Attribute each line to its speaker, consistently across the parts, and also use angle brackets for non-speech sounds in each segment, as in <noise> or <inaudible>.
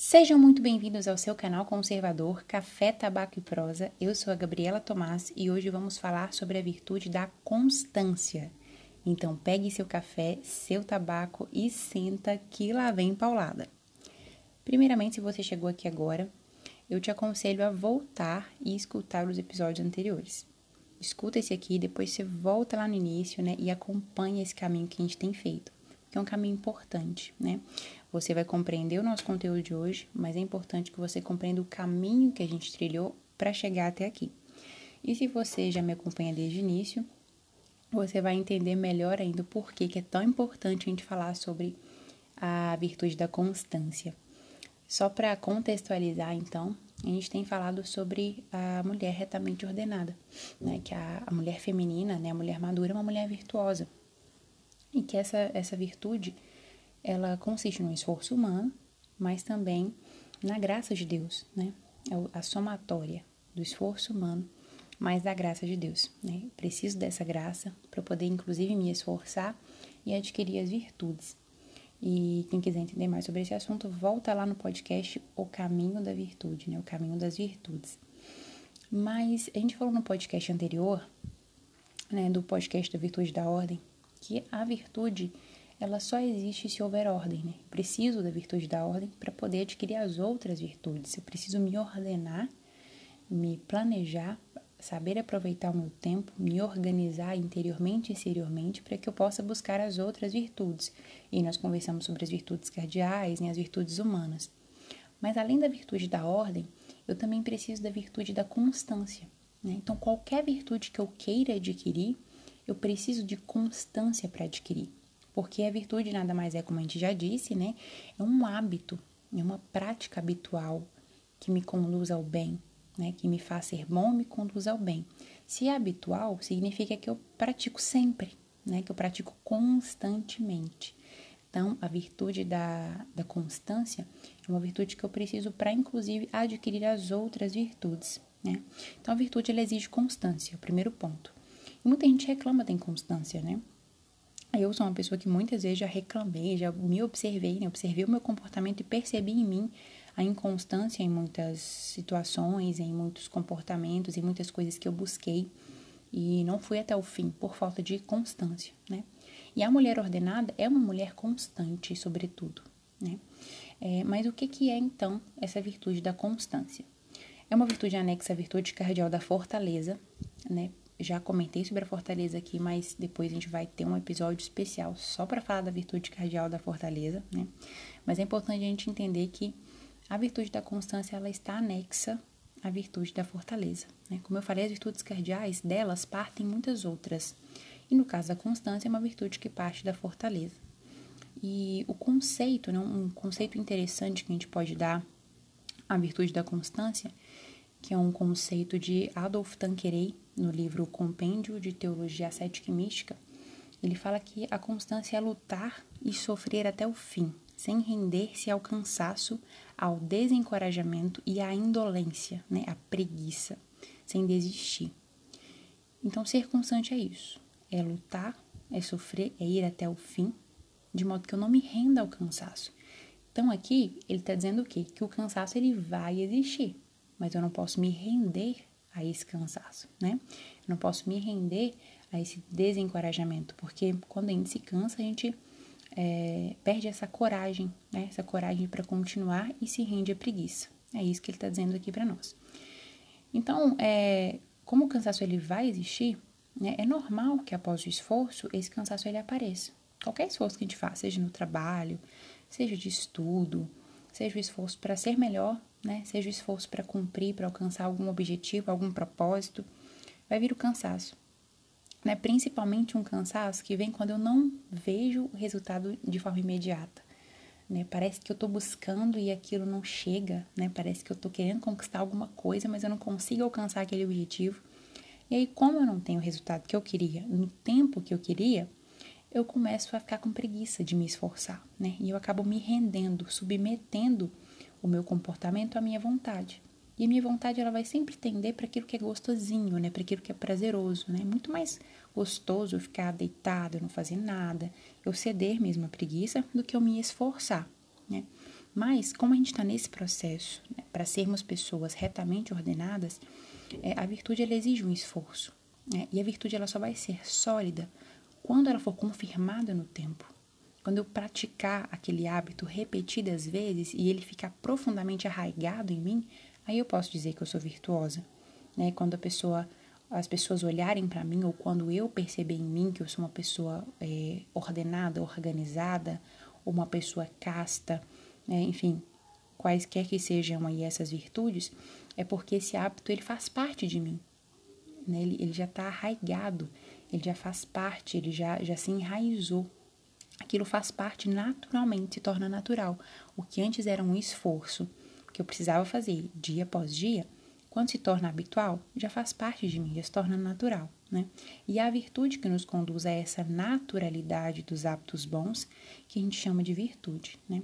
Speaker 1: Sejam muito bem-vindos ao seu canal conservador Café, Tabaco e Prosa. Eu sou a Gabriela Tomás e hoje vamos falar sobre a virtude da constância. Então pegue seu café, seu tabaco e senta que lá vem paulada. Primeiramente, se você chegou aqui agora, eu te aconselho a voltar e escutar os episódios anteriores. Escuta esse aqui, depois você volta lá no início, né, e acompanha esse caminho que a gente tem feito, que é um caminho importante, né? Você vai compreender o nosso conteúdo de hoje, mas é importante que você compreenda o caminho que a gente trilhou para chegar até aqui. E se você já me acompanha desde o início, você vai entender melhor ainda o porquê que é tão importante a gente falar sobre a virtude da constância. Só para contextualizar, então, a gente tem falado sobre a mulher retamente ordenada, né? Que a, a mulher feminina, né? A mulher madura é uma mulher virtuosa. E que essa, essa virtude ela consiste no esforço humano, mas também na graça de Deus, né? É a somatória do esforço humano mais da graça de Deus, né? Preciso dessa graça para poder, inclusive, me esforçar e adquirir as virtudes. E quem quiser entender mais sobre esse assunto, volta lá no podcast O Caminho da Virtude, né? O Caminho das Virtudes. Mas a gente falou no podcast anterior, né, do podcast da Virtude da Ordem, que a virtude ela só existe se houver ordem, né? Preciso da virtude da ordem para poder adquirir as outras virtudes. Eu preciso me ordenar, me planejar, saber aproveitar o meu tempo, me organizar interiormente e exteriormente para que eu possa buscar as outras virtudes. E nós conversamos sobre as virtudes cardeais e as virtudes humanas. Mas além da virtude da ordem, eu também preciso da virtude da constância. Né? Então, qualquer virtude que eu queira adquirir, eu preciso de constância para adquirir. Porque a virtude nada mais é, como a gente já disse, né? É um hábito, é uma prática habitual que me conduz ao bem, né? Que me faz ser bom, me conduz ao bem. Se é habitual, significa que eu pratico sempre, né? Que eu pratico constantemente. Então, a virtude da, da constância é uma virtude que eu preciso para, inclusive, adquirir as outras virtudes, né? Então, a virtude, ela exige constância, é o primeiro ponto. E muita gente reclama da inconstância, né? Eu sou uma pessoa que muitas vezes já reclamei, já me observei, né? observei o meu comportamento e percebi em mim a inconstância em muitas situações, em muitos comportamentos, em muitas coisas que eu busquei e não fui até o fim por falta de constância, né? E a mulher ordenada é uma mulher constante, sobretudo, né? É, mas o que, que é então essa virtude da constância? É uma virtude anexa à virtude cardial da fortaleza, né? Já comentei sobre a fortaleza aqui, mas depois a gente vai ter um episódio especial só para falar da virtude cardial da fortaleza, né? Mas é importante a gente entender que a virtude da constância ela está anexa à virtude da fortaleza, né? Como eu falei, as virtudes cardiais delas partem muitas outras. E no caso da constância é uma virtude que parte da fortaleza. E o conceito, né, um conceito interessante que a gente pode dar à virtude da constância, que é um conceito de Adolf Tanqueray, no livro Compêndio de Teologia Ascética e Mística, ele fala que a constância é lutar e sofrer até o fim, sem render-se ao cansaço, ao desencorajamento e à indolência, né, à preguiça, sem desistir. Então, ser constante é isso: é lutar, é sofrer, é ir até o fim, de modo que eu não me renda ao cansaço. Então, aqui ele está dizendo o quê? Que o cansaço ele vai existir, mas eu não posso me render a esse cansaço, né? Eu não posso me render a esse desencorajamento, porque quando a gente se cansa, a gente é, perde essa coragem, né? Essa coragem para continuar e se rende à preguiça. É isso que ele está dizendo aqui para nós. Então, é, como o cansaço ele vai existir, né? É normal que após o esforço esse cansaço ele apareça. Qualquer esforço que a gente faça, seja no trabalho, seja de estudo, seja o esforço para ser melhor, né? Seja o esforço para cumprir, para alcançar algum objetivo, algum propósito, vai vir o cansaço. Né? Principalmente um cansaço que vem quando eu não vejo o resultado de forma imediata. Né? Parece que eu estou buscando e aquilo não chega, né? Parece que eu estou querendo conquistar alguma coisa, mas eu não consigo alcançar aquele objetivo. E aí, como eu não tenho o resultado que eu queria no tempo que eu queria, eu começo a ficar com preguiça de me esforçar, né? E eu acabo me rendendo, submetendo o meu comportamento à minha vontade. E a minha vontade ela vai sempre tender para aquilo que é gostosinho, né? Para aquilo que é prazeroso, né? Muito mais gostoso eu ficar deitado, não fazer nada, eu ceder mesmo à preguiça do que eu me esforçar, né? Mas, como a gente está nesse processo, né, para sermos pessoas retamente ordenadas, é, a virtude ela exige um esforço. Né? E a virtude ela só vai ser sólida quando ela for confirmada no tempo. Quando eu praticar aquele hábito repetidas vezes e ele ficar profundamente arraigado em mim, aí eu posso dizer que eu sou virtuosa. Né? Quando a pessoa, as pessoas olharem para mim ou quando eu perceber em mim que eu sou uma pessoa é, ordenada, organizada, ou uma pessoa casta, né? enfim, quaisquer que sejam aí essas virtudes, é porque esse hábito ele faz parte de mim. Né? Ele, ele já está arraigado, ele já faz parte, ele já, já se enraizou. Aquilo faz parte naturalmente, se torna natural. O que antes era um esforço que eu precisava fazer dia após dia, quando se torna habitual, já faz parte de mim, já se torna natural. Né? E a virtude que nos conduz a essa naturalidade dos hábitos bons, que a gente chama de virtude. Né?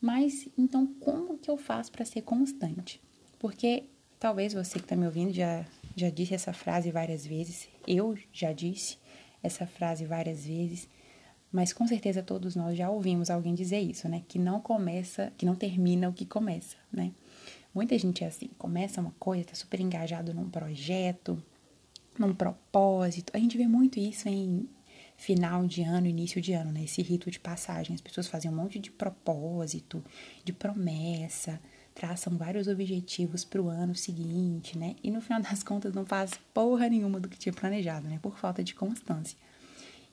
Speaker 1: Mas então, como que eu faço para ser constante? Porque talvez você que está me ouvindo já, já disse essa frase várias vezes, eu já disse essa frase várias vezes, mas com certeza todos nós já ouvimos alguém dizer isso, né? Que não começa, que não termina o que começa, né? Muita gente é assim, começa uma coisa, tá super engajado num projeto, num propósito. A gente vê muito isso em final de ano, início de ano, né? Esse rito de passagem. As pessoas fazem um monte de propósito, de promessa, traçam vários objetivos para o ano seguinte, né? E no final das contas não faz porra nenhuma do que tinha planejado, né? Por falta de constância.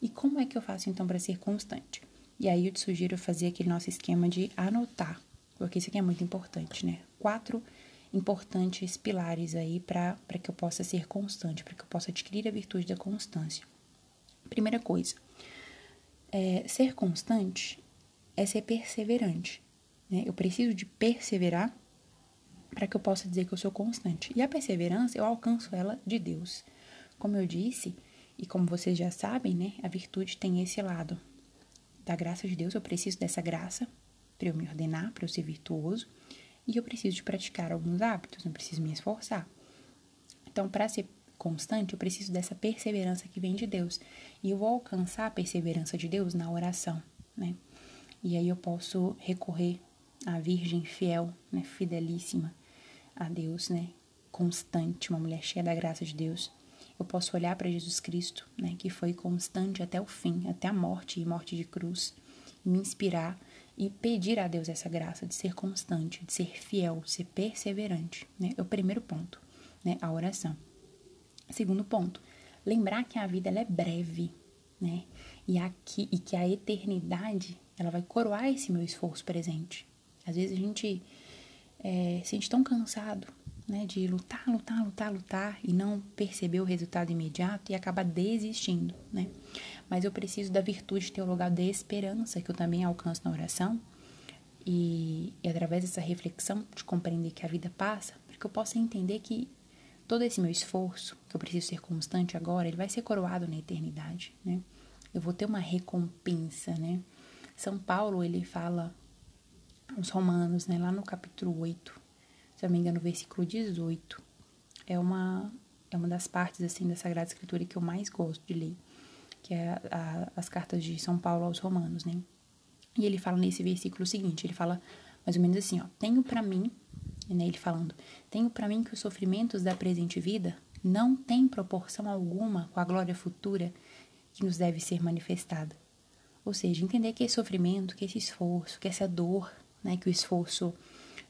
Speaker 1: E como é que eu faço então para ser constante? E aí eu te sugiro fazer aquele nosso esquema de anotar, porque isso aqui é muito importante, né? Quatro importantes pilares aí para que eu possa ser constante, para que eu possa adquirir a virtude da constância. Primeira coisa, é, ser constante é ser perseverante. Né? Eu preciso de perseverar para que eu possa dizer que eu sou constante. E a perseverança, eu alcanço ela de Deus. Como eu disse, e como vocês já sabem, né, a virtude tem esse lado da graça de Deus. Eu preciso dessa graça para eu me ordenar, para eu ser virtuoso. E eu preciso de praticar alguns hábitos, eu preciso me esforçar. Então, para ser constante, eu preciso dessa perseverança que vem de Deus. E eu vou alcançar a perseverança de Deus na oração, né? E aí eu posso recorrer à Virgem fiel, né, fidelíssima a Deus, né, constante, uma mulher cheia da graça de Deus. Eu posso olhar para Jesus Cristo, né, que foi constante até o fim, até a morte e morte de cruz, me inspirar e pedir a Deus essa graça de ser constante, de ser fiel, de ser perseverante, né? É o primeiro ponto, né, a oração. Segundo ponto, lembrar que a vida ela é breve, né? E aqui e que a eternidade ela vai coroar esse meu esforço presente. Às vezes a gente é, se sente tão cansado, né, de lutar, lutar, lutar, lutar e não perceber o resultado imediato e acaba desistindo, né? Mas eu preciso da virtude de ter o lugar de esperança que eu também alcanço na oração e, e através dessa reflexão de compreender que a vida passa, para que eu possa entender que todo esse meu esforço, que eu preciso ser constante agora, ele vai ser coroado na eternidade, né? Eu vou ter uma recompensa, né? São Paulo, ele fala aos romanos, né, lá no capítulo 8, se não me engano, versículo 18, é uma, é uma das partes, assim, da Sagrada Escritura que eu mais gosto de ler, que é a, a, as cartas de São Paulo aos romanos, né? E ele fala nesse versículo o seguinte, ele fala mais ou menos assim, ó, tenho para mim né, ele falando: Tenho para mim que os sofrimentos da presente vida não têm proporção alguma com a glória futura que nos deve ser manifestada. Ou seja, entender que esse sofrimento, que esse esforço, que essa dor, né, que o esforço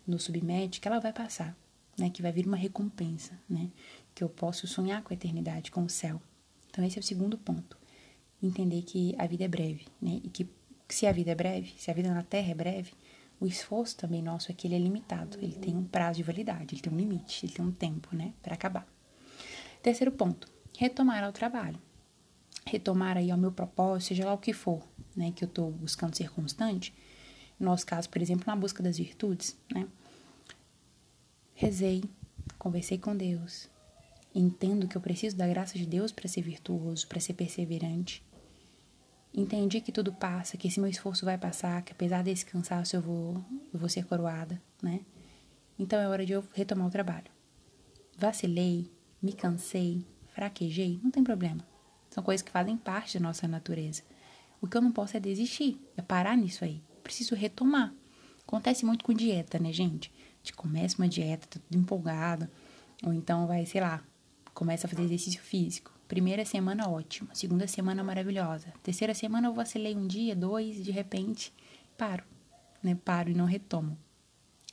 Speaker 1: nos submete, que ela vai passar, né, que vai vir uma recompensa, né, que eu posso sonhar com a eternidade, com o céu. Então esse é o segundo ponto. Entender que a vida é breve, né, e que se a vida é breve, se a vida na Terra é breve, o esforço também nosso é que ele é limitado, ele tem um prazo de validade, ele tem um limite, ele tem um tempo, né, para acabar. Terceiro ponto, retomar ao trabalho. Retomar aí ao meu propósito, seja lá o que for, né, que eu estou buscando ser constante. No nosso caso, por exemplo, na busca das virtudes, né. Rezei, conversei com Deus, entendo que eu preciso da graça de Deus para ser virtuoso, para ser perseverante, entendi que tudo passa, que esse meu esforço vai passar, que apesar desse cansaço eu vou, eu vou ser coroada, né? Então é hora de eu retomar o trabalho. Vacilei, me cansei, fraquejei, não tem problema. São coisas que fazem parte da nossa natureza. O que eu não posso é desistir, é parar nisso aí. Preciso retomar. Acontece muito com dieta, né, gente? A gente começa uma dieta, tá tudo empolgado, ou então vai, sei lá, começa a fazer exercício físico. Primeira semana ótima, segunda semana maravilhosa. Terceira semana eu vacilei um dia, dois, de repente paro, né? Paro e não retomo.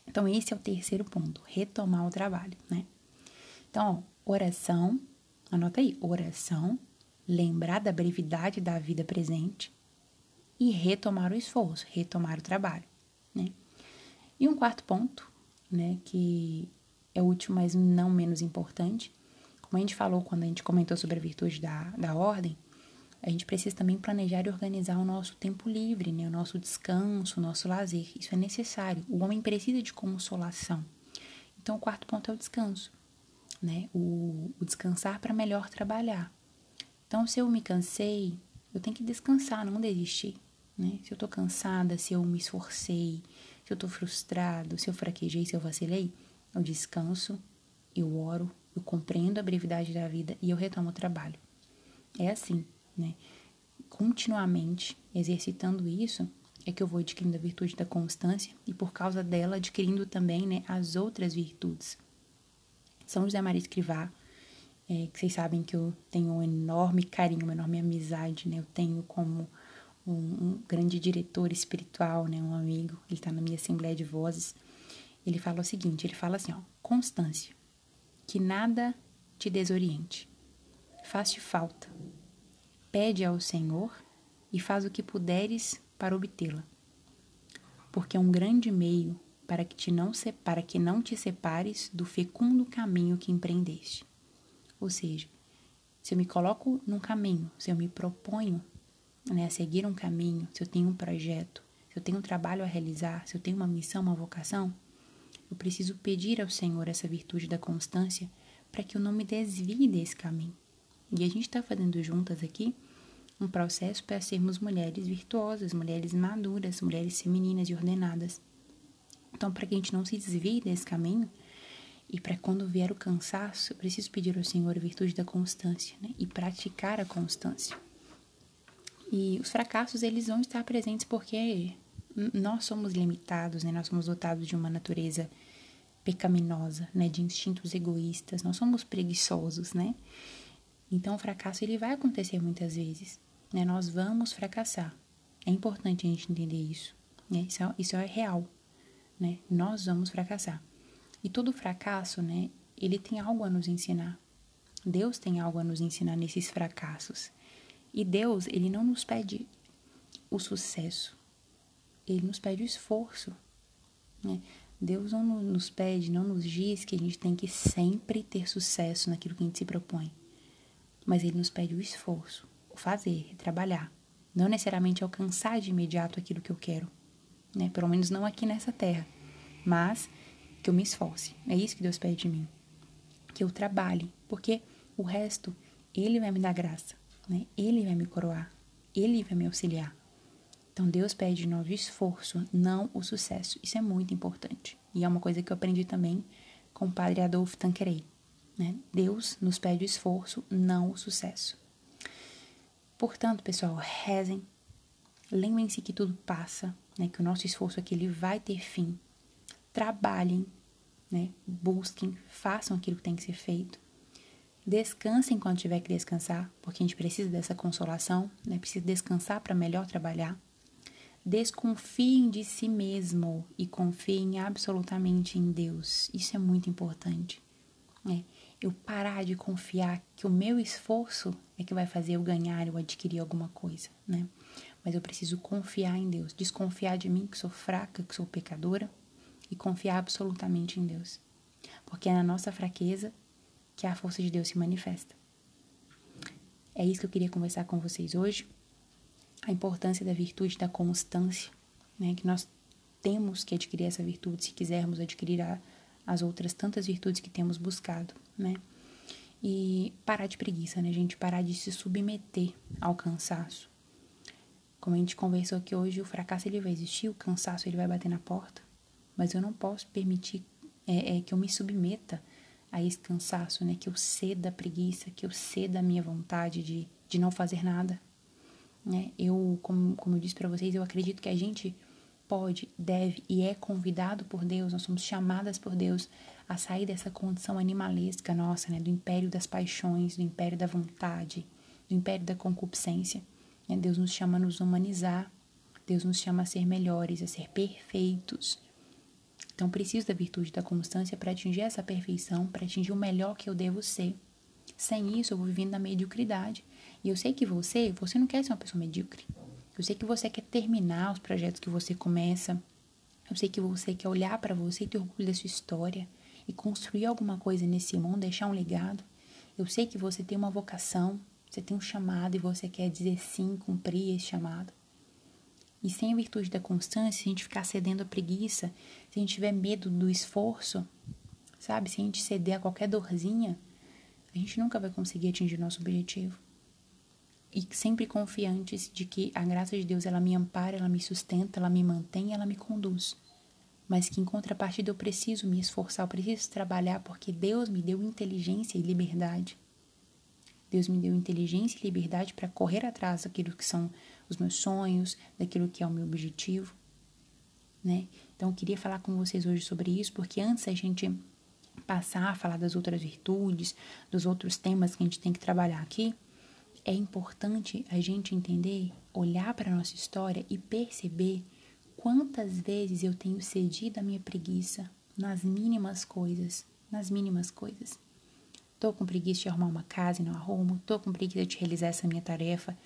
Speaker 1: Então esse é o terceiro ponto, retomar o trabalho, né? Então, ó, oração, anota aí, oração, lembrar da brevidade da vida presente e retomar o esforço, retomar o trabalho, né? E um quarto ponto, né, que é último, mas não menos importante, como a gente falou quando a gente comentou sobre a virtude da, da ordem, a gente precisa também planejar e organizar o nosso tempo livre, né? o nosso descanso, o nosso lazer. Isso é necessário. O homem precisa de consolação. Então, o quarto ponto é o descanso, né? o, o descansar para melhor trabalhar. Então, se eu me cansei, eu tenho que descansar, não desistir. Né? Se eu estou cansada, se eu me esforcei, se eu estou frustrado, se eu fraquejei, se eu vacilei, eu descanso, eu oro, eu compreendo a brevidade da vida e eu retomo o trabalho. É assim, né? Continuamente exercitando isso, é que eu vou adquirindo a virtude da constância e por causa dela adquirindo também, né, as outras virtudes. São José Maria Escrivá, é, que vocês sabem que eu tenho um enorme carinho, uma enorme amizade, né? Eu tenho como um, um grande diretor espiritual, né, um amigo, ele está na minha Assembleia de Vozes. Ele fala o seguinte, ele fala assim, ó, constância que nada te desoriente. Faz-te falta. Pede ao Senhor e faz o que puderes para obtê-la. Porque é um grande meio para que, te não, para que não te separes do fecundo caminho que empreendeste. Ou seja, se eu me coloco num caminho, se eu me proponho né, seguir um caminho, se eu tenho um projeto, se eu tenho um trabalho a realizar, se eu tenho uma missão, uma vocação, eu preciso pedir ao Senhor essa virtude da constância para que eu não me desvie desse caminho. E a gente está fazendo juntas aqui um processo para sermos mulheres virtuosas, mulheres maduras, mulheres femininas e ordenadas. Então, para que a gente não se desvie desse caminho e para quando vier o cansaço, eu preciso pedir ao Senhor a virtude da constância né? e praticar a constância. E os fracassos, eles vão estar presentes porque nós somos limitados, né? Nós somos dotados de uma natureza pecaminosa, né? De instintos egoístas. Nós somos preguiçosos, né? Então, o fracasso ele vai acontecer muitas vezes, né? Nós vamos fracassar. É importante a gente entender isso, né? Isso é, isso é real, né? Nós vamos fracassar. E todo fracasso, né? Ele tem algo a nos ensinar. Deus tem algo a nos ensinar nesses fracassos. E Deus, ele não nos pede o sucesso ele nos pede o esforço. Né? Deus não nos pede, não nos diz que a gente tem que sempre ter sucesso naquilo que a gente se propõe. Mas ele nos pede o esforço, o fazer, trabalhar. Não necessariamente alcançar de imediato aquilo que eu quero. Né? Pelo menos não aqui nessa terra. Mas que eu me esforce. É isso que Deus pede de mim. Que eu trabalhe. Porque o resto, Ele vai me dar graça. Né? Ele vai me coroar. Ele vai me auxiliar. Então Deus pede de nós o esforço, não o sucesso. Isso é muito importante. E é uma coisa que eu aprendi também com o padre Adolfo Tanquerei. Né? Deus nos pede o esforço, não o sucesso. Portanto, pessoal, rezem. Lembrem-se que tudo passa, né? que o nosso esforço aqui ele vai ter fim. Trabalhem, né? busquem, façam aquilo que tem que ser feito. Descansem quando tiver que descansar, porque a gente precisa dessa consolação, né? precisa descansar para melhor trabalhar. Desconfiem de si mesmo e confiem absolutamente em Deus. Isso é muito importante. É, eu parar de confiar que o meu esforço é que vai fazer eu ganhar ou adquirir alguma coisa, né? Mas eu preciso confiar em Deus, desconfiar de mim que sou fraca, que sou pecadora e confiar absolutamente em Deus. Porque é na nossa fraqueza que a força de Deus se manifesta. É isso que eu queria conversar com vocês hoje a importância da virtude da constância, né? Que nós temos que adquirir essa virtude se quisermos adquirir a, as outras tantas virtudes que temos buscado, né? E parar de preguiça, né, gente? Parar de se submeter ao cansaço. Como a gente conversou aqui hoje, o fracasso ele vai existir, o cansaço ele vai bater na porta, mas eu não posso permitir é, é, que eu me submeta a esse cansaço, né? Que eu ceda a preguiça, que eu ceda a minha vontade de, de não fazer nada, né? Eu, como, como eu disse para vocês, eu acredito que a gente pode, deve e é convidado por Deus, nós somos chamadas por Deus a sair dessa condição animalesca nossa, né, do império das paixões, do império da vontade, do império da concupiscência. Né? Deus nos chama a nos humanizar, Deus nos chama a ser melhores, a ser perfeitos. Então, preciso da virtude da constância para atingir essa perfeição, para atingir o melhor que eu devo ser. Sem isso, eu vou vivendo na mediocridade. E eu sei que você, você não quer ser uma pessoa medíocre. Eu sei que você quer terminar os projetos que você começa. Eu sei que você quer olhar para você e ter orgulho da sua história e construir alguma coisa nesse mundo, deixar um legado. Eu sei que você tem uma vocação, você tem um chamado e você quer dizer sim, cumprir esse chamado. E sem a virtude da constância, se a gente ficar cedendo a preguiça, se a gente tiver medo do esforço, sabe? Se a gente ceder a qualquer dorzinha, a gente nunca vai conseguir atingir nosso objetivo. E sempre confiantes de que a graça de Deus ela me ampara, ela me sustenta, ela me mantém, ela me conduz. Mas que em contrapartida eu preciso me esforçar, eu preciso trabalhar porque Deus me deu inteligência e liberdade. Deus me deu inteligência e liberdade para correr atrás daquilo que são os meus sonhos, daquilo que é o meu objetivo, né? Então eu queria falar com vocês hoje sobre isso, porque antes a gente passar a falar das outras virtudes, dos outros temas que a gente tem que trabalhar aqui, é importante a gente entender, olhar para a nossa história e perceber quantas vezes eu tenho cedido a minha preguiça nas mínimas coisas, nas mínimas coisas. Tô com preguiça de arrumar uma casa e não arrumo, tô com preguiça de realizar essa minha tarefa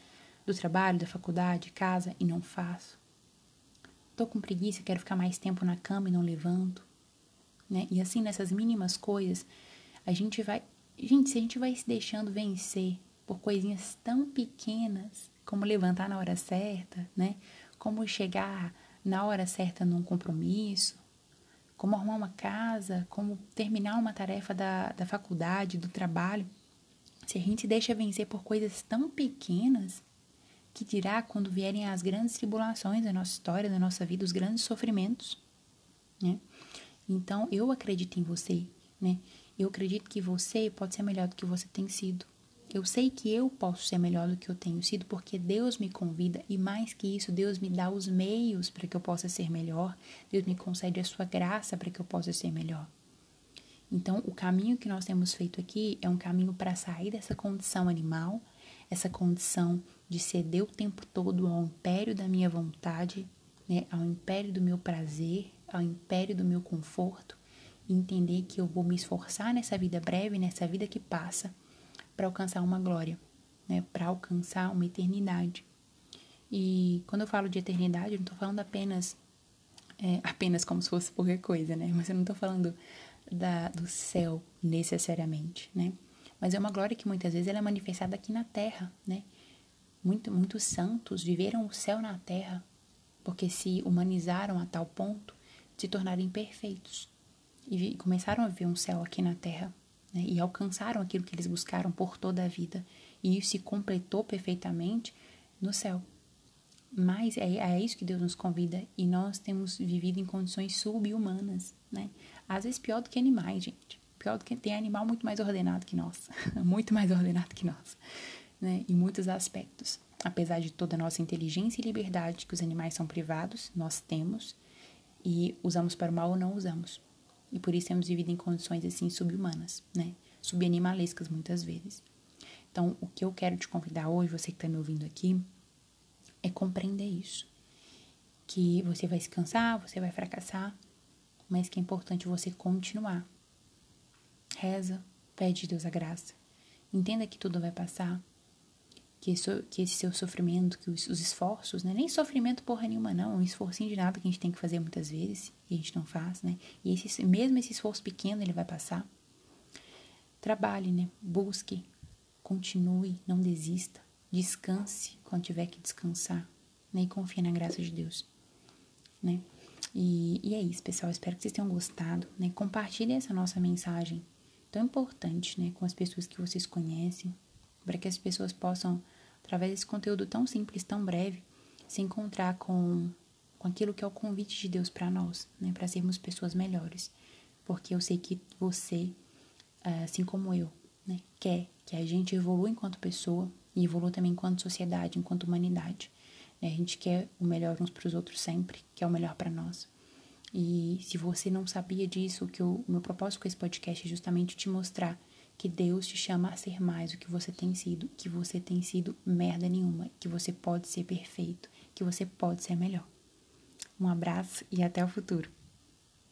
Speaker 1: do trabalho, da faculdade, casa e não faço. Tô com preguiça, quero ficar mais tempo na cama e não levanto né? E assim, nessas mínimas coisas, a gente vai. Gente, se a gente vai se deixando vencer por coisinhas tão pequenas, como levantar na hora certa, né? Como chegar na hora certa num compromisso, como arrumar uma casa, como terminar uma tarefa da, da faculdade, do trabalho. Se a gente deixa vencer por coisas tão pequenas, que dirá quando vierem as grandes tribulações da nossa história, da nossa vida, os grandes sofrimentos, né? Então, eu acredito em você, né? Eu acredito que você pode ser melhor do que você tem sido. Eu sei que eu posso ser melhor do que eu tenho sido porque Deus me convida e mais que isso, Deus me dá os meios para que eu possa ser melhor. Deus me concede a sua graça para que eu possa ser melhor. Então, o caminho que nós temos feito aqui é um caminho para sair dessa condição animal, essa condição de ceder o tempo todo ao império da minha vontade, né, ao império do meu prazer, ao império do meu conforto e entender que eu vou me esforçar nessa vida breve, nessa vida que passa, para alcançar uma glória, né, para alcançar uma eternidade. E quando eu falo de eternidade, eu não estou falando apenas é, apenas como se fosse qualquer coisa, né? Mas eu não estou falando da, do céu necessariamente, né? Mas é uma glória que muitas vezes ela é manifestada aqui na terra, né? Muito, muitos santos viveram o céu na terra porque se humanizaram a tal ponto se tornarem perfeitos e começaram a ver um céu aqui na terra né, e alcançaram aquilo que eles buscaram por toda a vida e isso se completou perfeitamente no céu. Mas é, é isso que Deus nos convida e nós temos vivido em condições subhumanas, né? Às vezes pior do que animais, gente. Pior do que tem animal muito mais ordenado que nós, <laughs> muito mais ordenado que nós, né? Em muitos aspectos. Apesar de toda a nossa inteligência e liberdade que os animais são privados, nós temos e usamos para o mal ou não usamos. E por isso temos vivido em condições assim subhumanas, né? Subanimalescas muitas vezes. Então, o que eu quero te convidar hoje, você que está me ouvindo aqui, é compreender isso. Que você vai se cansar, você vai fracassar, mas que é importante você continuar. Reza, pede a Deus a graça. Entenda que tudo vai passar, que, que esse seu sofrimento, que os, os esforços, né? Nem sofrimento porra nenhuma, não. É um esforcinho de nada que a gente tem que fazer muitas vezes, e a gente não faz, né? E esse, mesmo esse esforço pequeno, ele vai passar. Trabalhe, né? Busque, continue, não desista. Descanse quando tiver que descansar, né? E confie na graça de Deus, né? E, e é isso, pessoal. Espero que vocês tenham gostado, né? Compartilhe essa nossa mensagem tão importante, né? Com as pessoas que vocês conhecem, para que as pessoas possam, através desse conteúdo tão simples, tão breve, se encontrar com, com aquilo que é o convite de Deus para nós, né, para sermos pessoas melhores. Porque eu sei que você, assim como eu, né, quer que a gente evolua enquanto pessoa e evolua também enquanto sociedade, enquanto humanidade. Né? A gente quer o melhor uns para os outros sempre, quer o melhor para nós. E se você não sabia disso, que o meu propósito com esse podcast é justamente te mostrar que Deus te chama a ser mais do que você tem sido, que você tem sido merda nenhuma, que você pode ser perfeito, que você pode ser melhor. Um abraço e até o futuro.